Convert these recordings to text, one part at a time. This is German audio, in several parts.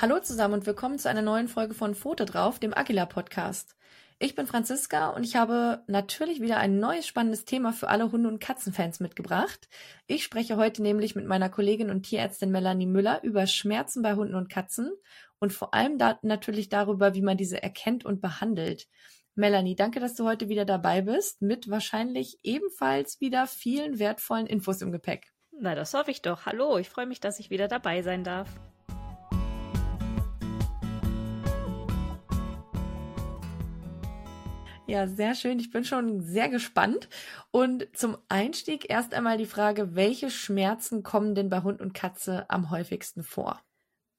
Hallo zusammen und willkommen zu einer neuen Folge von Pfote drauf, dem Agila Podcast. Ich bin Franziska und ich habe natürlich wieder ein neues spannendes Thema für alle Hunde- und Katzenfans mitgebracht. Ich spreche heute nämlich mit meiner Kollegin und Tierärztin Melanie Müller über Schmerzen bei Hunden und Katzen und vor allem da natürlich darüber, wie man diese erkennt und behandelt. Melanie, danke, dass du heute wieder dabei bist, mit wahrscheinlich ebenfalls wieder vielen wertvollen Infos im Gepäck. Na, das hoffe ich doch. Hallo, ich freue mich, dass ich wieder dabei sein darf. Ja, sehr schön. Ich bin schon sehr gespannt. Und zum Einstieg erst einmal die Frage, welche Schmerzen kommen denn bei Hund und Katze am häufigsten vor?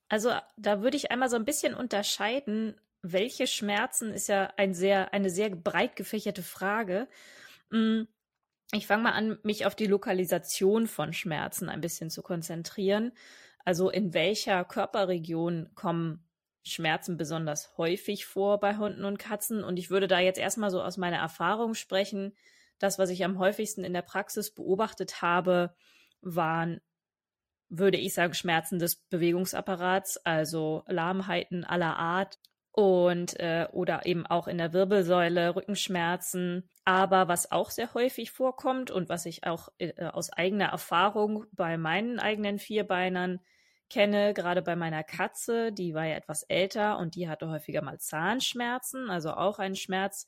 Also da würde ich einmal so ein bisschen unterscheiden, welche Schmerzen ist ja ein sehr, eine sehr breit gefächerte Frage. Hm, ich fange mal an, mich auf die Lokalisation von Schmerzen ein bisschen zu konzentrieren. Also in welcher Körperregion kommen Schmerzen besonders häufig vor bei Hunden und Katzen. Und ich würde da jetzt erstmal so aus meiner Erfahrung sprechen. Das, was ich am häufigsten in der Praxis beobachtet habe, waren, würde ich sagen, Schmerzen des Bewegungsapparats, also Lahmheiten aller Art und äh, oder eben auch in der Wirbelsäule Rückenschmerzen. Aber was auch sehr häufig vorkommt und was ich auch äh, aus eigener Erfahrung bei meinen eigenen Vierbeinern kenne, gerade bei meiner Katze, die war ja etwas älter und die hatte häufiger mal Zahnschmerzen, also auch ein Schmerz,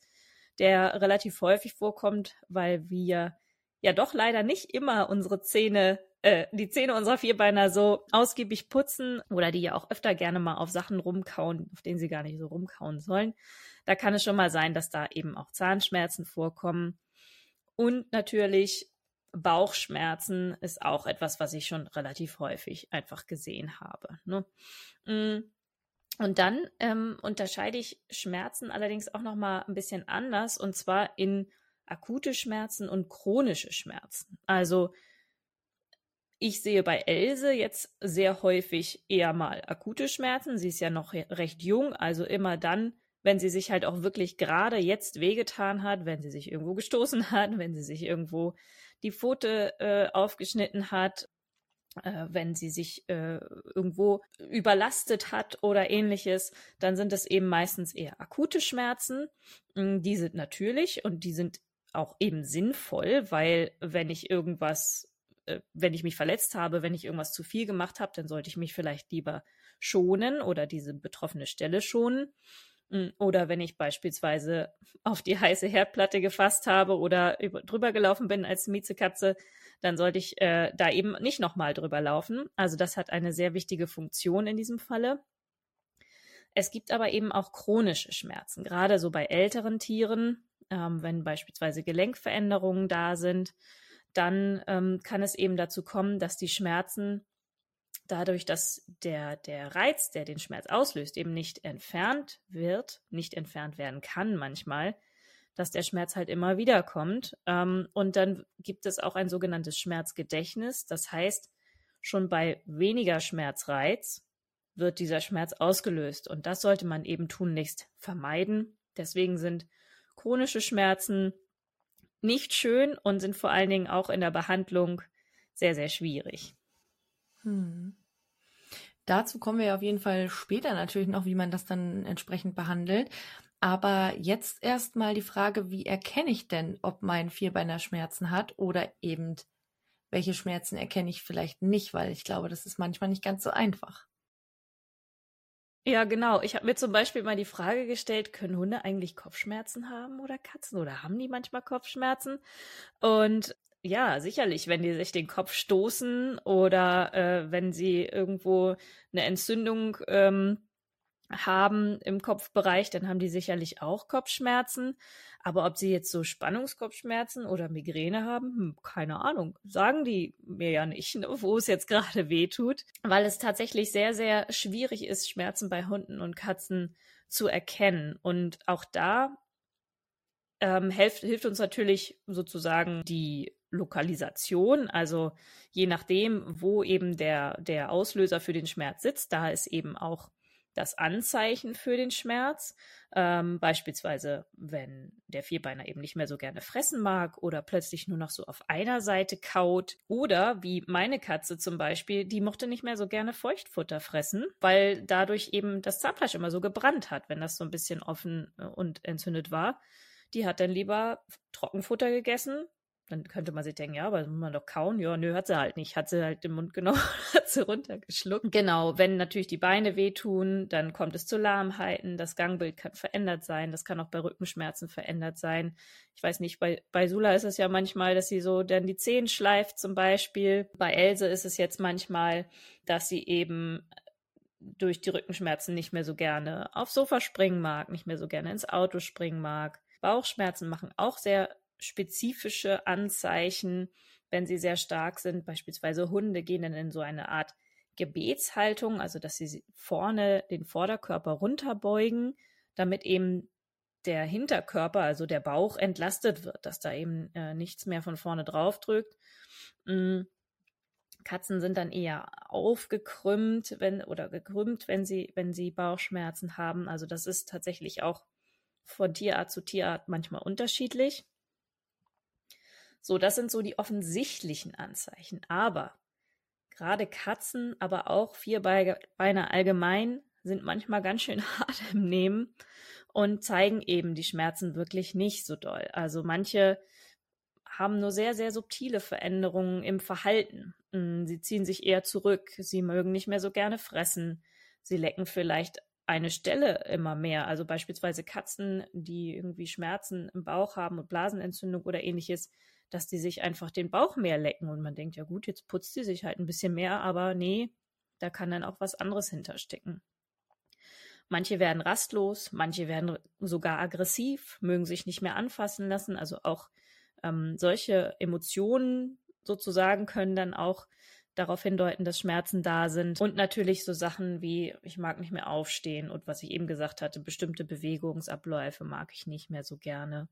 der relativ häufig vorkommt, weil wir ja doch leider nicht immer unsere Zähne, äh, die Zähne unserer Vierbeiner so ausgiebig putzen oder die ja auch öfter gerne mal auf Sachen rumkauen, auf denen sie gar nicht so rumkauen sollen. Da kann es schon mal sein, dass da eben auch Zahnschmerzen vorkommen. Und natürlich Bauchschmerzen ist auch etwas, was ich schon relativ häufig einfach gesehen habe. Ne? Mm. Und dann ähm, unterscheide ich Schmerzen allerdings auch noch mal ein bisschen anders und zwar in akute Schmerzen und chronische Schmerzen. Also ich sehe bei Else jetzt sehr häufig eher mal akute Schmerzen. Sie ist ja noch recht jung, also immer dann, wenn sie sich halt auch wirklich gerade jetzt wehgetan hat, wenn sie sich irgendwo gestoßen hat, wenn sie sich irgendwo die Pfote äh, aufgeschnitten hat, äh, wenn sie sich äh, irgendwo überlastet hat oder ähnliches, dann sind es eben meistens eher akute Schmerzen. Mm, die sind natürlich und die sind auch eben sinnvoll, weil wenn ich irgendwas, äh, wenn ich mich verletzt habe, wenn ich irgendwas zu viel gemacht habe, dann sollte ich mich vielleicht lieber schonen oder diese betroffene Stelle schonen. Oder wenn ich beispielsweise auf die heiße Herdplatte gefasst habe oder über, drüber gelaufen bin als Miezekatze, dann sollte ich äh, da eben nicht nochmal drüber laufen. Also das hat eine sehr wichtige Funktion in diesem Falle. Es gibt aber eben auch chronische Schmerzen, gerade so bei älteren Tieren, ähm, wenn beispielsweise Gelenkveränderungen da sind, dann ähm, kann es eben dazu kommen, dass die Schmerzen dadurch, dass der, der Reiz, der den Schmerz auslöst, eben nicht entfernt wird, nicht entfernt werden kann manchmal, dass der Schmerz halt immer wieder kommt. Ähm, und dann gibt es auch ein sogenanntes Schmerzgedächtnis. Das heißt, schon bei weniger Schmerzreiz wird dieser Schmerz ausgelöst. Und das sollte man eben tunlichst vermeiden. Deswegen sind chronische Schmerzen nicht schön und sind vor allen Dingen auch in der Behandlung sehr, sehr schwierig. Hm. Dazu kommen wir auf jeden Fall später natürlich noch, wie man das dann entsprechend behandelt. Aber jetzt erstmal die Frage, wie erkenne ich denn, ob mein Vierbeiner Schmerzen hat oder eben welche Schmerzen erkenne ich vielleicht nicht, weil ich glaube, das ist manchmal nicht ganz so einfach. Ja, genau. Ich habe mir zum Beispiel mal die Frage gestellt, können Hunde eigentlich Kopfschmerzen haben oder Katzen oder haben die manchmal Kopfschmerzen? Und ja, sicherlich, wenn die sich den Kopf stoßen oder äh, wenn sie irgendwo eine Entzündung ähm, haben im Kopfbereich, dann haben die sicherlich auch Kopfschmerzen. Aber ob sie jetzt so Spannungskopfschmerzen oder Migräne haben, hm, keine Ahnung. Sagen die mir ja nicht, ne, wo es jetzt gerade weh tut. Weil es tatsächlich sehr, sehr schwierig ist, Schmerzen bei Hunden und Katzen zu erkennen. Und auch da ähm, hilft, hilft uns natürlich sozusagen die Lokalisation, also je nachdem, wo eben der, der Auslöser für den Schmerz sitzt, da ist eben auch das Anzeichen für den Schmerz. Ähm, beispielsweise, wenn der Vierbeiner eben nicht mehr so gerne fressen mag oder plötzlich nur noch so auf einer Seite kaut. Oder wie meine Katze zum Beispiel, die mochte nicht mehr so gerne Feuchtfutter fressen, weil dadurch eben das Zahnfleisch immer so gebrannt hat, wenn das so ein bisschen offen äh, und entzündet war. Die hat dann lieber Trockenfutter gegessen, dann könnte man sich denken, ja, aber muss man doch kauen. Ja, nö, hat sie halt nicht. Hat sie halt den Mund genommen, hat sie runtergeschluckt. Genau, wenn natürlich die Beine wehtun, dann kommt es zu Lahmheiten. Das Gangbild kann verändert sein. Das kann auch bei Rückenschmerzen verändert sein. Ich weiß nicht, bei, bei Sula ist es ja manchmal, dass sie so dann die Zehen schleift zum Beispiel. Bei Else ist es jetzt manchmal, dass sie eben durch die Rückenschmerzen nicht mehr so gerne aufs Sofa springen mag, nicht mehr so gerne ins Auto springen mag. Bauchschmerzen machen auch sehr spezifische Anzeichen, wenn sie sehr stark sind. Beispielsweise Hunde gehen dann in so eine Art Gebetshaltung, also dass sie vorne den Vorderkörper runterbeugen, damit eben der Hinterkörper, also der Bauch, entlastet wird, dass da eben äh, nichts mehr von vorne drauf drückt. Mhm. Katzen sind dann eher aufgekrümmt, wenn oder gekrümmt, wenn sie wenn sie Bauchschmerzen haben. Also das ist tatsächlich auch von Tierart zu Tierart manchmal unterschiedlich. So, das sind so die offensichtlichen Anzeichen. Aber gerade Katzen, aber auch Vierbeiner allgemein sind manchmal ganz schön hart im Nehmen und zeigen eben die Schmerzen wirklich nicht so doll. Also manche haben nur sehr, sehr subtile Veränderungen im Verhalten. Hm, sie ziehen sich eher zurück, sie mögen nicht mehr so gerne fressen, sie lecken vielleicht eine Stelle immer mehr. Also beispielsweise Katzen, die irgendwie Schmerzen im Bauch haben und Blasenentzündung oder ähnliches, dass die sich einfach den Bauch mehr lecken und man denkt, ja gut, jetzt putzt die sich halt ein bisschen mehr, aber nee, da kann dann auch was anderes hinterstecken. Manche werden rastlos, manche werden sogar aggressiv, mögen sich nicht mehr anfassen lassen. Also auch ähm, solche Emotionen sozusagen können dann auch darauf hindeuten, dass Schmerzen da sind. Und natürlich so Sachen wie, ich mag nicht mehr aufstehen und was ich eben gesagt hatte, bestimmte Bewegungsabläufe mag ich nicht mehr so gerne.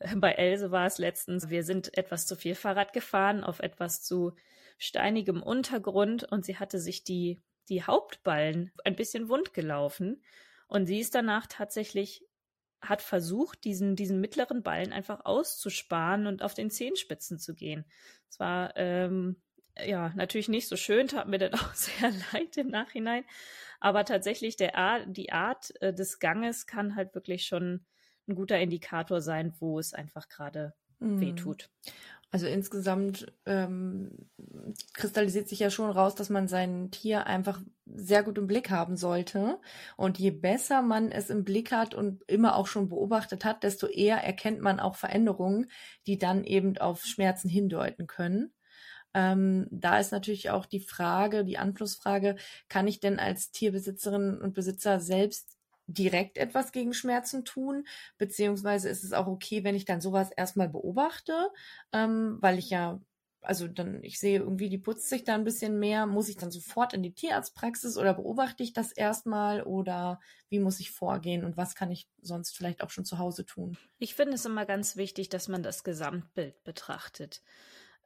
Bei Else war es letztens, wir sind etwas zu viel Fahrrad gefahren auf etwas zu steinigem Untergrund und sie hatte sich die, die Hauptballen ein bisschen wund gelaufen und sie ist danach tatsächlich hat versucht, diesen, diesen mittleren Ballen einfach auszusparen und auf den Zehenspitzen zu gehen. Es war ähm, ja natürlich nicht so schön, tat mir dann auch sehr leid im Nachhinein. Aber tatsächlich der die Art äh, des Ganges kann halt wirklich schon ein guter Indikator sein, wo es einfach gerade mhm. weh tut. Also insgesamt ähm, kristallisiert sich ja schon raus, dass man sein Tier einfach sehr gut im Blick haben sollte. Und je besser man es im Blick hat und immer auch schon beobachtet hat, desto eher erkennt man auch Veränderungen, die dann eben auf Schmerzen hindeuten können. Ähm, da ist natürlich auch die Frage, die Anschlussfrage, kann ich denn als Tierbesitzerin und Besitzer selbst direkt etwas gegen Schmerzen tun, beziehungsweise ist es auch okay, wenn ich dann sowas erstmal beobachte, ähm, weil ich ja, also dann, ich sehe irgendwie, die putzt sich da ein bisschen mehr, muss ich dann sofort in die Tierarztpraxis oder beobachte ich das erstmal oder wie muss ich vorgehen und was kann ich sonst vielleicht auch schon zu Hause tun? Ich finde es immer ganz wichtig, dass man das Gesamtbild betrachtet.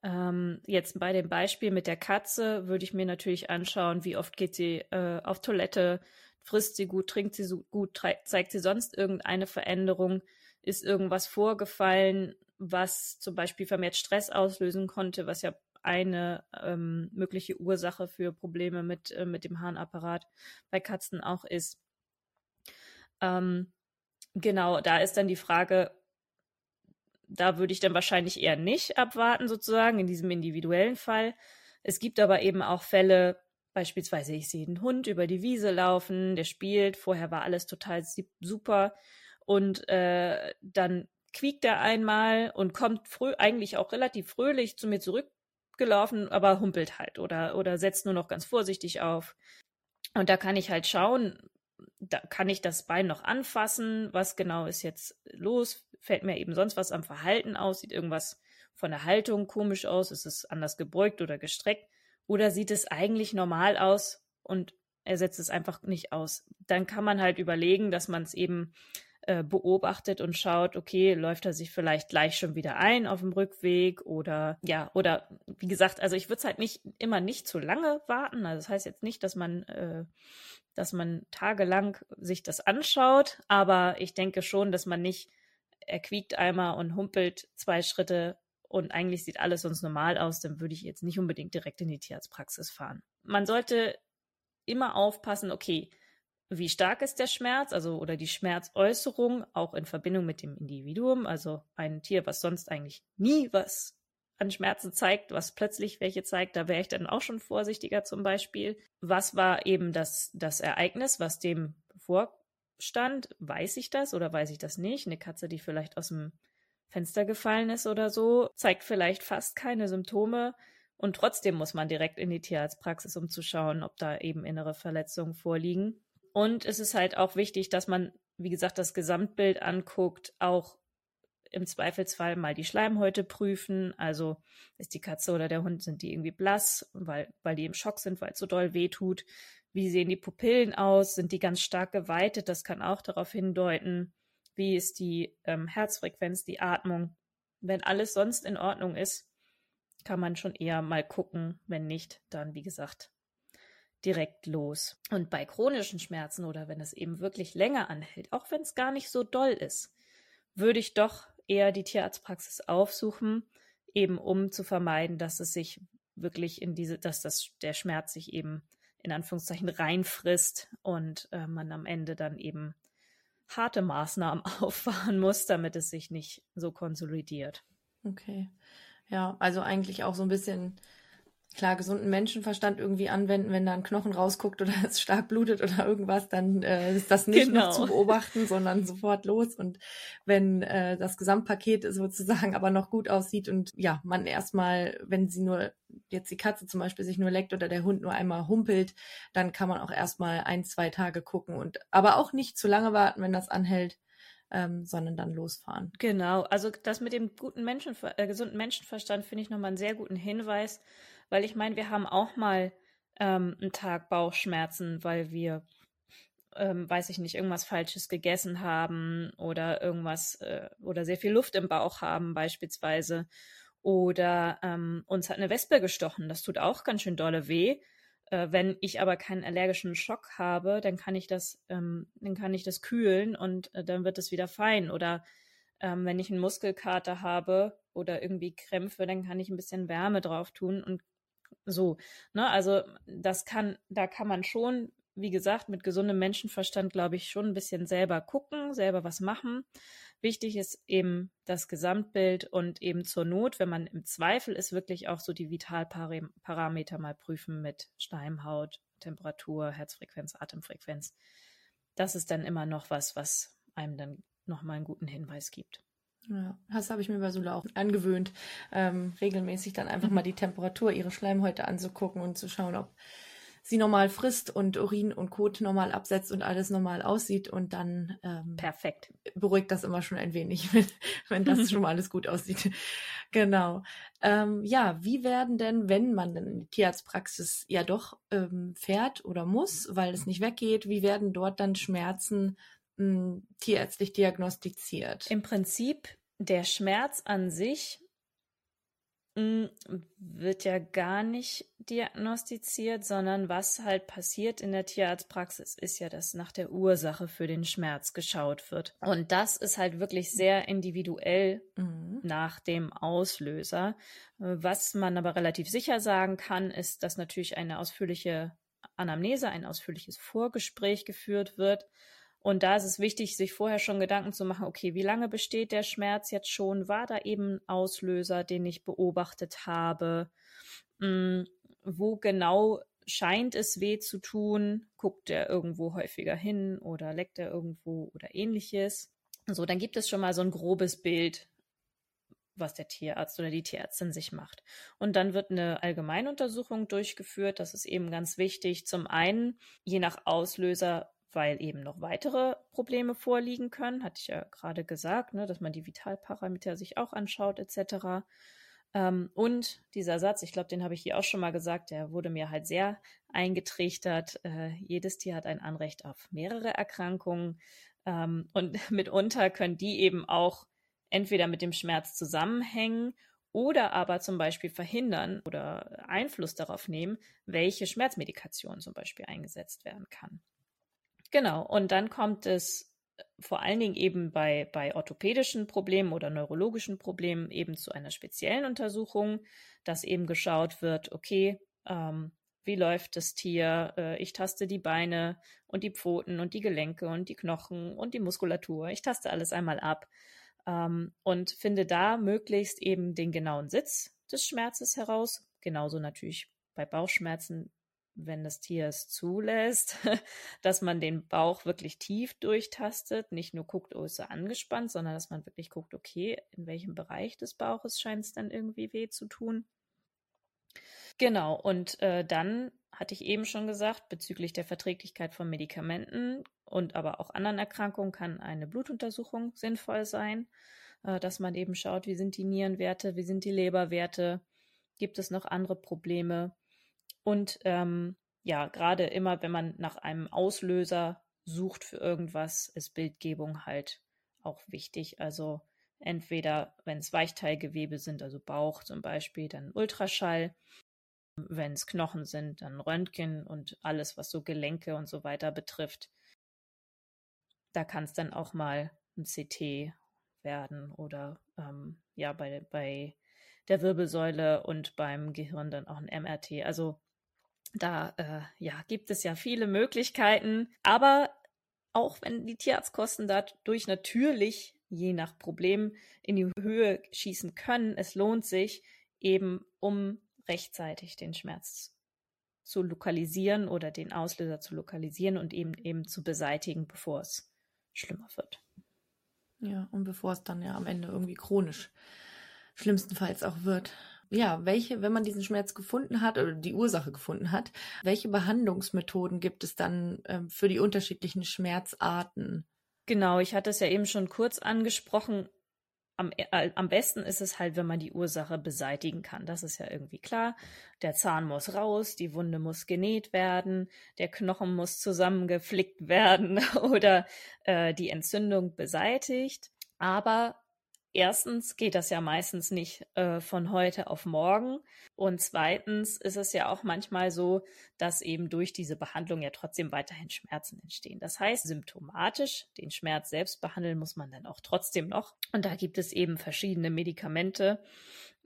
Ähm, jetzt bei dem Beispiel mit der Katze würde ich mir natürlich anschauen, wie oft geht sie äh, auf Toilette, frisst sie gut, trinkt sie so gut, zeigt sie sonst irgendeine Veränderung, ist irgendwas vorgefallen, was zum Beispiel vermehrt Stress auslösen konnte, was ja eine ähm, mögliche Ursache für Probleme mit, äh, mit dem Harnapparat bei Katzen auch ist. Ähm, genau, da ist dann die Frage, da würde ich dann wahrscheinlich eher nicht abwarten, sozusagen, in diesem individuellen Fall. Es gibt aber eben auch Fälle, Beispielsweise, ich sehe einen Hund über die Wiese laufen, der spielt, vorher war alles total super. Und äh, dann quiekt er einmal und kommt früh, eigentlich auch relativ fröhlich zu mir zurückgelaufen, aber humpelt halt oder, oder setzt nur noch ganz vorsichtig auf. Und da kann ich halt schauen, da kann ich das Bein noch anfassen, was genau ist jetzt los, fällt mir eben sonst was am Verhalten aus, sieht irgendwas von der Haltung komisch aus, ist es anders gebeugt oder gestreckt oder sieht es eigentlich normal aus und er setzt es einfach nicht aus? Dann kann man halt überlegen, dass man es eben äh, beobachtet und schaut, okay, läuft er sich vielleicht gleich schon wieder ein auf dem Rückweg oder ja, oder wie gesagt, also ich würde es halt nicht immer nicht zu lange warten. Also das heißt jetzt nicht, dass man, äh, dass man tagelang sich das anschaut, aber ich denke schon, dass man nicht er quiekt einmal und humpelt zwei Schritte und eigentlich sieht alles sonst normal aus, dann würde ich jetzt nicht unbedingt direkt in die Tierarztpraxis fahren. Man sollte immer aufpassen, okay, wie stark ist der Schmerz, also oder die Schmerzäußerung, auch in Verbindung mit dem Individuum, also ein Tier, was sonst eigentlich nie was an Schmerzen zeigt, was plötzlich welche zeigt, da wäre ich dann auch schon vorsichtiger zum Beispiel. Was war eben das, das Ereignis, was dem bevorstand? Weiß ich das oder weiß ich das nicht? Eine Katze, die vielleicht aus dem Fenster gefallen ist oder so, zeigt vielleicht fast keine Symptome. Und trotzdem muss man direkt in die Tierarztpraxis, um zu schauen, ob da eben innere Verletzungen vorliegen. Und es ist halt auch wichtig, dass man, wie gesagt, das Gesamtbild anguckt, auch im Zweifelsfall mal die Schleimhäute prüfen. Also ist die Katze oder der Hund, sind die irgendwie blass, weil, weil die im Schock sind, weil es so doll weh tut. Wie sehen die Pupillen aus? Sind die ganz stark geweitet? Das kann auch darauf hindeuten. Wie ist die ähm, Herzfrequenz, die Atmung? Wenn alles sonst in Ordnung ist, kann man schon eher mal gucken. Wenn nicht, dann, wie gesagt, direkt los. Und bei chronischen Schmerzen oder wenn es eben wirklich länger anhält, auch wenn es gar nicht so doll ist, würde ich doch eher die Tierarztpraxis aufsuchen, eben um zu vermeiden, dass es sich wirklich in diese, dass das, der Schmerz sich eben in Anführungszeichen reinfrisst und äh, man am Ende dann eben harte Maßnahmen auffahren muss, damit es sich nicht so konsolidiert. Okay. Ja, also eigentlich auch so ein bisschen klar gesunden Menschenverstand irgendwie anwenden, wenn da ein Knochen rausguckt oder es stark blutet oder irgendwas, dann äh, ist das nicht genau. noch zu beobachten, sondern sofort los. Und wenn äh, das Gesamtpaket sozusagen aber noch gut aussieht und ja, man erstmal, wenn sie nur jetzt die Katze zum Beispiel sich nur leckt oder der Hund nur einmal humpelt, dann kann man auch erstmal ein, zwei Tage gucken und aber auch nicht zu lange warten, wenn das anhält. Ähm, sondern dann losfahren. Genau, also das mit dem guten Menschenver äh, gesunden Menschenverstand finde ich nochmal einen sehr guten Hinweis, weil ich meine, wir haben auch mal ähm, einen Tag Bauchschmerzen, weil wir, ähm, weiß ich nicht, irgendwas Falsches gegessen haben oder irgendwas äh, oder sehr viel Luft im Bauch haben beispielsweise. Oder ähm, uns hat eine Wespe gestochen. Das tut auch ganz schön dolle weh. Äh, wenn ich aber keinen allergischen Schock habe, dann kann ich das, ähm, dann kann ich das kühlen und äh, dann wird es wieder fein. Oder ähm, wenn ich einen Muskelkater habe oder irgendwie Krämpfe, dann kann ich ein bisschen Wärme drauf tun und so, ne? Also das kann, da kann man schon, wie gesagt, mit gesundem Menschenverstand, glaube ich, schon ein bisschen selber gucken, selber was machen. Wichtig ist eben das Gesamtbild und eben zur Not, wenn man im Zweifel ist, wirklich auch so die Vitalparameter mal prüfen mit Schleimhaut, Temperatur, Herzfrequenz, Atemfrequenz. Das ist dann immer noch was, was einem dann nochmal einen guten Hinweis gibt. Ja, das habe ich mir bei Sula auch angewöhnt, ähm, regelmäßig dann einfach mhm. mal die Temperatur ihrer Schleimhäute anzugucken und zu schauen, ob sie normal frisst und Urin und Kot normal absetzt und alles normal aussieht und dann ähm, perfekt beruhigt das immer schon ein wenig, wenn, wenn das schon mal alles gut aussieht. Genau. Ähm, ja, wie werden denn, wenn man dann in die Tierarztpraxis ja doch ähm, fährt oder muss, weil es nicht weggeht, wie werden dort dann Schmerzen tierärztlich diagnostiziert? Im Prinzip der Schmerz an sich wird ja gar nicht diagnostiziert, sondern was halt passiert in der Tierarztpraxis ist ja, dass nach der Ursache für den Schmerz geschaut wird. Und das ist halt wirklich sehr individuell mhm. nach dem Auslöser. Was man aber relativ sicher sagen kann, ist, dass natürlich eine ausführliche Anamnese, ein ausführliches Vorgespräch geführt wird und da ist es wichtig, sich vorher schon Gedanken zu machen, okay, wie lange besteht der Schmerz jetzt schon? War da eben ein Auslöser, den ich beobachtet habe? Hm, wo genau scheint es weh zu tun? Guckt er irgendwo häufiger hin oder leckt er irgendwo oder ähnliches? So, dann gibt es schon mal so ein grobes Bild, was der Tierarzt oder die Tierärztin sich macht. Und dann wird eine Allgemeinuntersuchung durchgeführt. Das ist eben ganz wichtig. Zum einen, je nach Auslöser weil eben noch weitere Probleme vorliegen können, hatte ich ja gerade gesagt, ne, dass man die Vitalparameter sich auch anschaut etc. Ähm, und dieser Satz, ich glaube, den habe ich hier auch schon mal gesagt, der wurde mir halt sehr eingetrichtert. Äh, jedes Tier hat ein Anrecht auf mehrere Erkrankungen. Ähm, und mitunter können die eben auch entweder mit dem Schmerz zusammenhängen oder aber zum Beispiel verhindern oder Einfluss darauf nehmen, welche Schmerzmedikation zum Beispiel eingesetzt werden kann. Genau, und dann kommt es vor allen Dingen eben bei, bei orthopädischen Problemen oder neurologischen Problemen eben zu einer speziellen Untersuchung, dass eben geschaut wird, okay, ähm, wie läuft das Tier? Äh, ich taste die Beine und die Pfoten und die Gelenke und die Knochen und die Muskulatur. Ich taste alles einmal ab ähm, und finde da möglichst eben den genauen Sitz des Schmerzes heraus. Genauso natürlich bei Bauchschmerzen, wenn das Tier es zulässt, dass man den Bauch wirklich tief durchtastet, nicht nur guckt, oh, ist er angespannt, sondern dass man wirklich guckt, okay, in welchem Bereich des Bauches scheint es dann irgendwie weh zu tun. Genau, und äh, dann hatte ich eben schon gesagt, bezüglich der Verträglichkeit von Medikamenten und aber auch anderen Erkrankungen kann eine Blutuntersuchung sinnvoll sein, äh, dass man eben schaut, wie sind die Nierenwerte, wie sind die Leberwerte, gibt es noch andere Probleme. Und ähm, ja, gerade immer, wenn man nach einem Auslöser sucht für irgendwas, ist Bildgebung halt auch wichtig. Also entweder, wenn es Weichteilgewebe sind, also Bauch zum Beispiel, dann Ultraschall wenn es Knochen sind, dann Röntgen und alles, was so Gelenke und so weiter betrifft. Da kann es dann auch mal ein CT werden oder ähm, ja, bei, bei der Wirbelsäule und beim Gehirn dann auch ein MRT. Also da äh, ja, gibt es ja viele Möglichkeiten, aber auch wenn die Tierarztkosten dadurch natürlich je nach Problem in die Höhe schießen können, es lohnt sich eben, um rechtzeitig den Schmerz zu lokalisieren oder den Auslöser zu lokalisieren und eben eben zu beseitigen, bevor es schlimmer wird. Ja, und bevor es dann ja am Ende irgendwie chronisch schlimmstenfalls auch wird. Ja, welche, wenn man diesen Schmerz gefunden hat oder die Ursache gefunden hat, welche Behandlungsmethoden gibt es dann ähm, für die unterschiedlichen Schmerzarten? Genau, ich hatte es ja eben schon kurz angesprochen am, äh, am besten ist es halt, wenn man die Ursache beseitigen kann. Das ist ja irgendwie klar. Der Zahn muss raus, die Wunde muss genäht werden, der Knochen muss zusammengeflickt werden oder äh, die Entzündung beseitigt. Aber erstens geht das ja meistens nicht äh, von heute auf morgen. Und zweitens ist es ja auch manchmal so, dass eben durch diese Behandlung ja trotzdem weiterhin Schmerzen entstehen. Das heißt, symptomatisch den Schmerz selbst behandeln muss man dann auch trotzdem noch. Und da gibt es eben verschiedene Medikamente,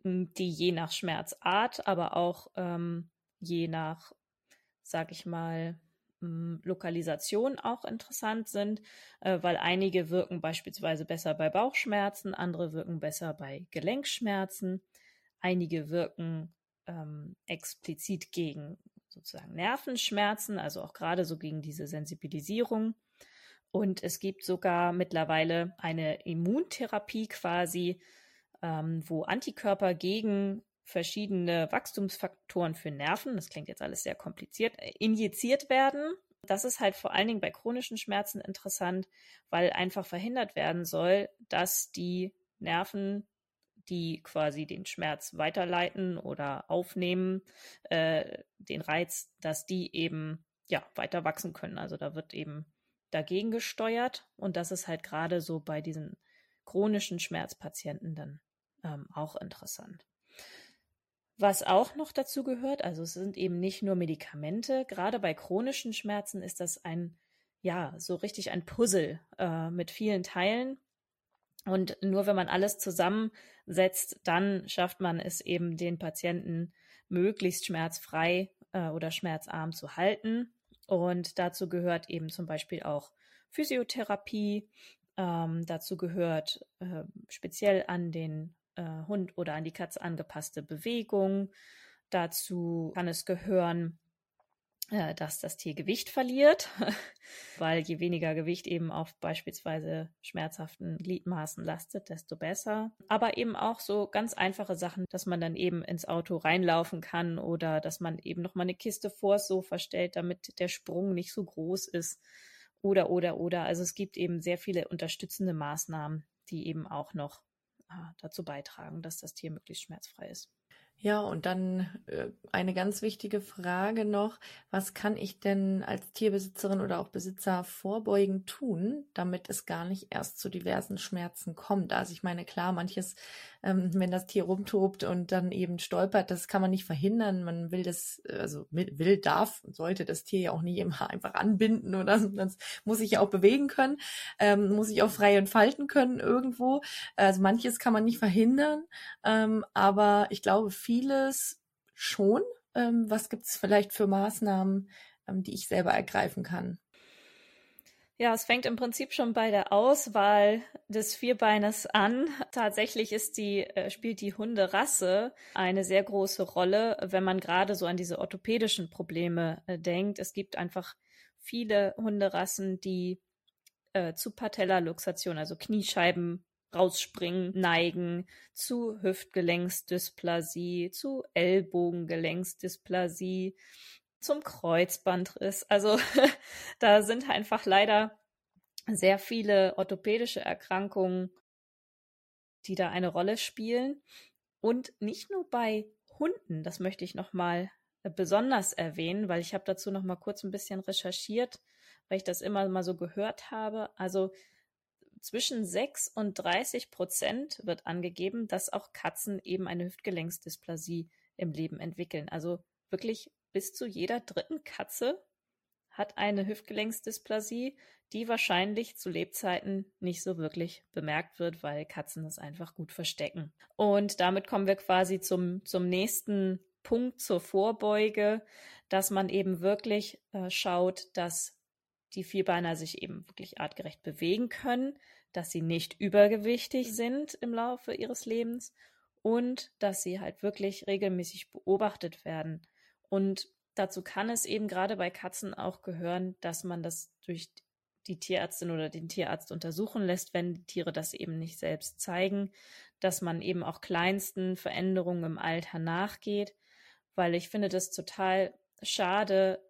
hm, die je nach Schmerzart, aber auch ähm, je nach, sag ich mal, Lokalisation auch interessant sind, äh, weil einige wirken beispielsweise besser bei Bauchschmerzen, andere wirken besser bei Gelenkschmerzen, einige wirken ähm, explizit gegen sozusagen Nervenschmerzen, also auch gerade so gegen diese Sensibilisierung. Und es gibt sogar mittlerweile eine Immuntherapie quasi, ähm, wo Antikörper gegen verschiedene Wachstumsfaktoren für Nerven, das klingt jetzt alles sehr kompliziert, äh, injiziert werden. Das ist halt vor allen Dingen bei chronischen Schmerzen interessant, weil einfach verhindert werden soll, dass die Nerven, die quasi den Schmerz weiterleiten oder aufnehmen, äh, den Reiz, dass die eben ja weiter wachsen können. Also da wird eben dagegen gesteuert und das ist halt gerade so bei diesen chronischen Schmerzpatienten dann ähm, auch interessant. Was auch noch dazu gehört, also es sind eben nicht nur Medikamente, gerade bei chronischen Schmerzen ist das ein, ja, so richtig ein Puzzle äh, mit vielen Teilen. Und nur wenn man alles zusammensetzt, dann schafft man es eben den Patienten möglichst schmerzfrei äh, oder schmerzarm zu halten. Und dazu gehört eben zum Beispiel auch Physiotherapie. Ähm, dazu gehört äh, speziell an den äh, Hund oder an die Katze angepasste Bewegung. Dazu kann es gehören, äh, dass das Tier Gewicht verliert, weil je weniger Gewicht eben auf beispielsweise schmerzhaften Gliedmaßen lastet, desto besser. Aber eben auch so ganz einfache Sachen, dass man dann eben ins Auto reinlaufen kann oder dass man eben noch mal eine Kiste vors Sofa stellt, damit der Sprung nicht so groß ist. Oder, oder, oder. Also es gibt eben sehr viele unterstützende Maßnahmen, die eben auch noch dazu beitragen, dass das Tier möglichst schmerzfrei ist. Ja, und dann äh, eine ganz wichtige Frage noch. Was kann ich denn als Tierbesitzerin oder auch Besitzer vorbeugend tun, damit es gar nicht erst zu diversen Schmerzen kommt? Also ich meine, klar, manches, ähm, wenn das Tier rumtobt und dann eben stolpert, das kann man nicht verhindern. Man will das, also will, darf und sollte das Tier ja auch nicht immer einfach anbinden oder so. Das muss sich ja auch bewegen können, ähm, muss sich auch frei entfalten können irgendwo. Also manches kann man nicht verhindern, ähm, aber ich glaube, vieles schon. Ähm, was gibt es vielleicht für Maßnahmen, ähm, die ich selber ergreifen kann? Ja, es fängt im Prinzip schon bei der Auswahl des Vierbeines an. Tatsächlich ist die, äh, spielt die Hunderasse eine sehr große Rolle, wenn man gerade so an diese orthopädischen Probleme äh, denkt. Es gibt einfach viele Hunderassen, die äh, zu Patellaluxation, also Kniescheiben rausspringen, neigen, zu Hüftgelenksdysplasie, zu Ellbogengelenksdysplasie, zum Kreuzbandriss. Also da sind einfach leider sehr viele orthopädische Erkrankungen, die da eine Rolle spielen. Und nicht nur bei Hunden, das möchte ich nochmal besonders erwähnen, weil ich habe dazu nochmal kurz ein bisschen recherchiert, weil ich das immer mal so gehört habe. Also zwischen 6 und 30 Prozent wird angegeben, dass auch Katzen eben eine Hüftgelenksdysplasie im Leben entwickeln. Also wirklich bis zu jeder dritten Katze hat eine Hüftgelenksdysplasie, die wahrscheinlich zu Lebzeiten nicht so wirklich bemerkt wird, weil Katzen das einfach gut verstecken. Und damit kommen wir quasi zum, zum nächsten Punkt zur Vorbeuge, dass man eben wirklich äh, schaut, dass die Vierbeiner sich eben wirklich artgerecht bewegen können, dass sie nicht übergewichtig sind im Laufe ihres Lebens und dass sie halt wirklich regelmäßig beobachtet werden. Und dazu kann es eben gerade bei Katzen auch gehören, dass man das durch die Tierärztin oder den Tierarzt untersuchen lässt, wenn die Tiere das eben nicht selbst zeigen, dass man eben auch kleinsten Veränderungen im Alter nachgeht, weil ich finde das total schade,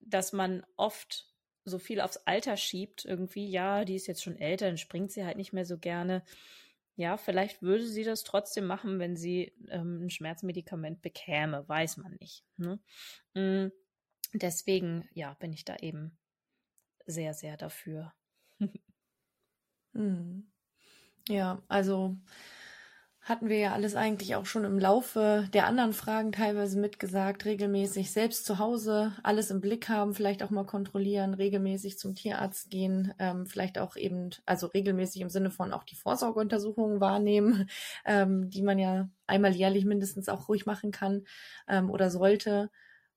dass man oft so viel aufs Alter schiebt, irgendwie, ja, die ist jetzt schon älter, dann springt sie halt nicht mehr so gerne. Ja, vielleicht würde sie das trotzdem machen, wenn sie ähm, ein Schmerzmedikament bekäme, weiß man nicht. Ne? Mm, deswegen, ja, bin ich da eben sehr, sehr dafür. hm. Ja, also hatten wir ja alles eigentlich auch schon im Laufe der anderen Fragen teilweise mitgesagt, regelmäßig selbst zu Hause alles im Blick haben, vielleicht auch mal kontrollieren, regelmäßig zum Tierarzt gehen, ähm, vielleicht auch eben, also regelmäßig im Sinne von auch die Vorsorgeuntersuchungen wahrnehmen, ähm, die man ja einmal jährlich mindestens auch ruhig machen kann ähm, oder sollte.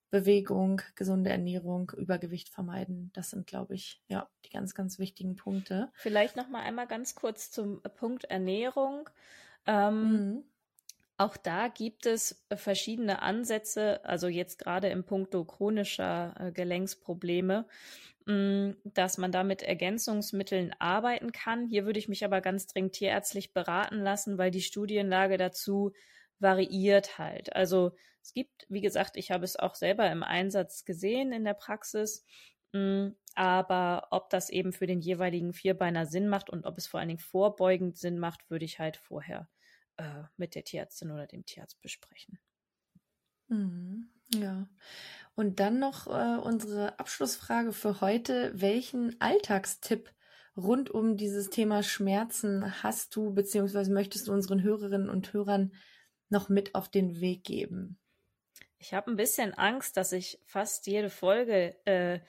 Bewegung, gesunde Ernährung, Übergewicht vermeiden. Das sind, glaube ich, ja, die ganz, ganz wichtigen Punkte. Vielleicht noch mal einmal ganz kurz zum Punkt Ernährung. Ähm, mhm. Auch da gibt es verschiedene Ansätze, also jetzt gerade im Punkto chronischer äh, Gelenksprobleme, mh, mm, dass man da mit Ergänzungsmitteln arbeiten kann. Hier würde ich mich aber ganz dringend tierärztlich beraten lassen, weil die Studienlage dazu variiert halt. Also es gibt, wie gesagt, ich habe es auch selber im Einsatz gesehen in der Praxis, aber ob das eben für den jeweiligen Vierbeiner Sinn macht und ob es vor allen Dingen vorbeugend Sinn macht, würde ich halt vorher äh, mit der Tierärztin oder dem Tierarzt besprechen. Mhm, ja. Und dann noch äh, unsere Abschlussfrage für heute. Welchen Alltagstipp rund um dieses Thema Schmerzen hast du, beziehungsweise möchtest du unseren Hörerinnen und Hörern noch mit auf den Weg geben? Ich habe ein bisschen Angst, dass ich fast jede Folge äh,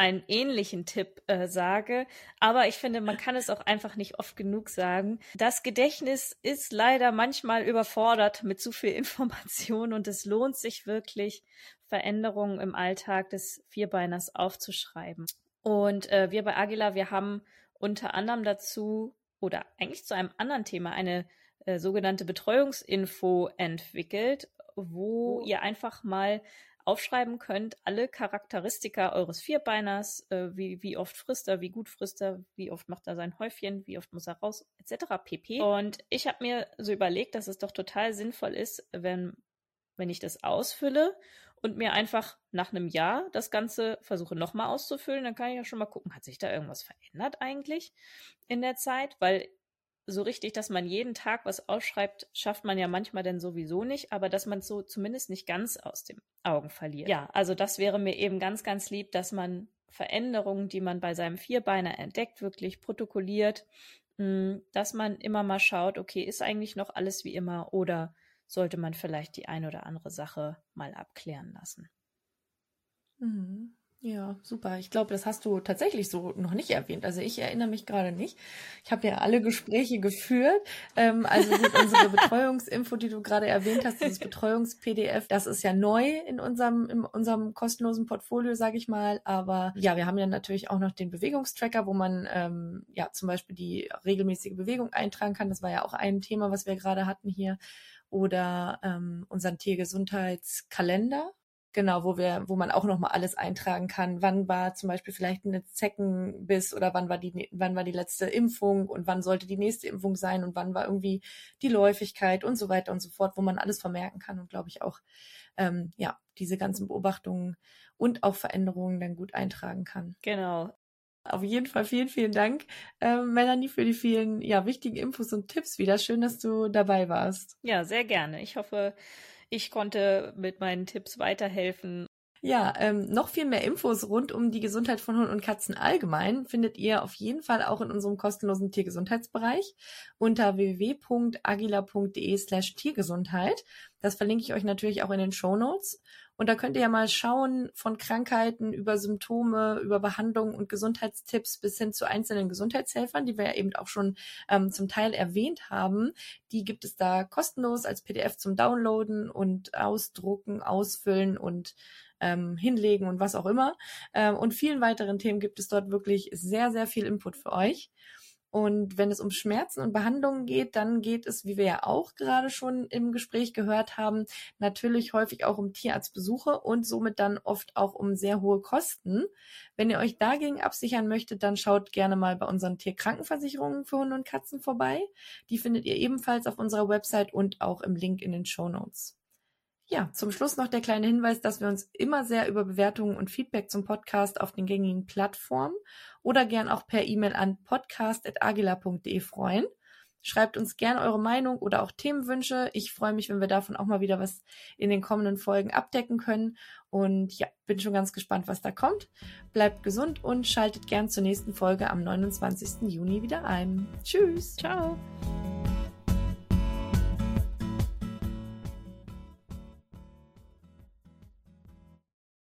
einen ähnlichen Tipp äh, sage. Aber ich finde, man kann es auch einfach nicht oft genug sagen. Das Gedächtnis ist leider manchmal überfordert mit zu viel Information und es lohnt sich wirklich, Veränderungen im Alltag des Vierbeiners aufzuschreiben. Und äh, wir bei Agila, wir haben unter anderem dazu oder eigentlich zu einem anderen Thema eine äh, sogenannte Betreuungsinfo entwickelt, wo ihr einfach mal aufschreiben könnt, alle Charakteristika eures Vierbeiners, äh, wie, wie oft frisst er, wie gut frisst er, wie oft macht er sein Häufchen, wie oft muss er raus, etc. pp. Und ich habe mir so überlegt, dass es doch total sinnvoll ist, wenn, wenn ich das ausfülle und mir einfach nach einem Jahr das Ganze versuche nochmal auszufüllen, dann kann ich ja schon mal gucken, hat sich da irgendwas verändert eigentlich in der Zeit, weil so richtig, dass man jeden Tag was ausschreibt, schafft man ja manchmal dann sowieso nicht, aber dass man es so zumindest nicht ganz aus den Augen verliert. Ja, also das wäre mir eben ganz, ganz lieb, dass man Veränderungen, die man bei seinem Vierbeiner entdeckt, wirklich protokolliert, hm, dass man immer mal schaut, okay, ist eigentlich noch alles wie immer oder sollte man vielleicht die ein oder andere Sache mal abklären lassen. Mhm. Ja, super. Ich glaube, das hast du tatsächlich so noch nicht erwähnt. Also ich erinnere mich gerade nicht. Ich habe ja alle Gespräche geführt. Ähm, also unsere Betreuungsinfo, die du gerade erwähnt hast, dieses Betreuungs-PDF, das ist ja neu in unserem, in unserem kostenlosen Portfolio, sage ich mal. Aber ja, wir haben ja natürlich auch noch den Bewegungstracker, wo man ähm, ja zum Beispiel die regelmäßige Bewegung eintragen kann. Das war ja auch ein Thema, was wir gerade hatten hier. Oder ähm, unseren Tiergesundheitskalender Genau, wo wir, wo man auch nochmal alles eintragen kann. Wann war zum Beispiel vielleicht eine Zeckenbiss oder wann war die, wann war die letzte Impfung und wann sollte die nächste Impfung sein und wann war irgendwie die Läufigkeit und so weiter und so fort, wo man alles vermerken kann und glaube ich auch, ähm, ja, diese ganzen Beobachtungen und auch Veränderungen dann gut eintragen kann. Genau. Auf jeden Fall vielen, vielen Dank, äh, Melanie, für die vielen, ja, wichtigen Infos und Tipps wieder. Schön, dass du dabei warst. Ja, sehr gerne. Ich hoffe, ich konnte mit meinen Tipps weiterhelfen. Ja, ähm, noch viel mehr Infos rund um die Gesundheit von Hunden und Katzen allgemein findet ihr auf jeden Fall auch in unserem kostenlosen Tiergesundheitsbereich unter www.agila.de slash Tiergesundheit. Das verlinke ich euch natürlich auch in den Show Notes. Und da könnt ihr ja mal schauen von Krankheiten über Symptome, über Behandlung und Gesundheitstipps bis hin zu einzelnen Gesundheitshelfern, die wir ja eben auch schon ähm, zum Teil erwähnt haben. Die gibt es da kostenlos als PDF zum Downloaden und ausdrucken, ausfüllen und ähm, hinlegen und was auch immer. Ähm, und vielen weiteren Themen gibt es dort wirklich sehr, sehr viel Input für euch. Und wenn es um Schmerzen und Behandlungen geht, dann geht es, wie wir ja auch gerade schon im Gespräch gehört haben, natürlich häufig auch um Tierarztbesuche und somit dann oft auch um sehr hohe Kosten. Wenn ihr euch dagegen absichern möchtet, dann schaut gerne mal bei unseren Tierkrankenversicherungen für Hunde und Katzen vorbei. Die findet ihr ebenfalls auf unserer Website und auch im Link in den Show Notes. Ja, zum Schluss noch der kleine Hinweis, dass wir uns immer sehr über Bewertungen und Feedback zum Podcast auf den gängigen Plattformen oder gern auch per E-Mail an podcast.agila.de freuen. Schreibt uns gern eure Meinung oder auch Themenwünsche. Ich freue mich, wenn wir davon auch mal wieder was in den kommenden Folgen abdecken können. Und ja, bin schon ganz gespannt, was da kommt. Bleibt gesund und schaltet gern zur nächsten Folge am 29. Juni wieder ein. Tschüss. Ciao.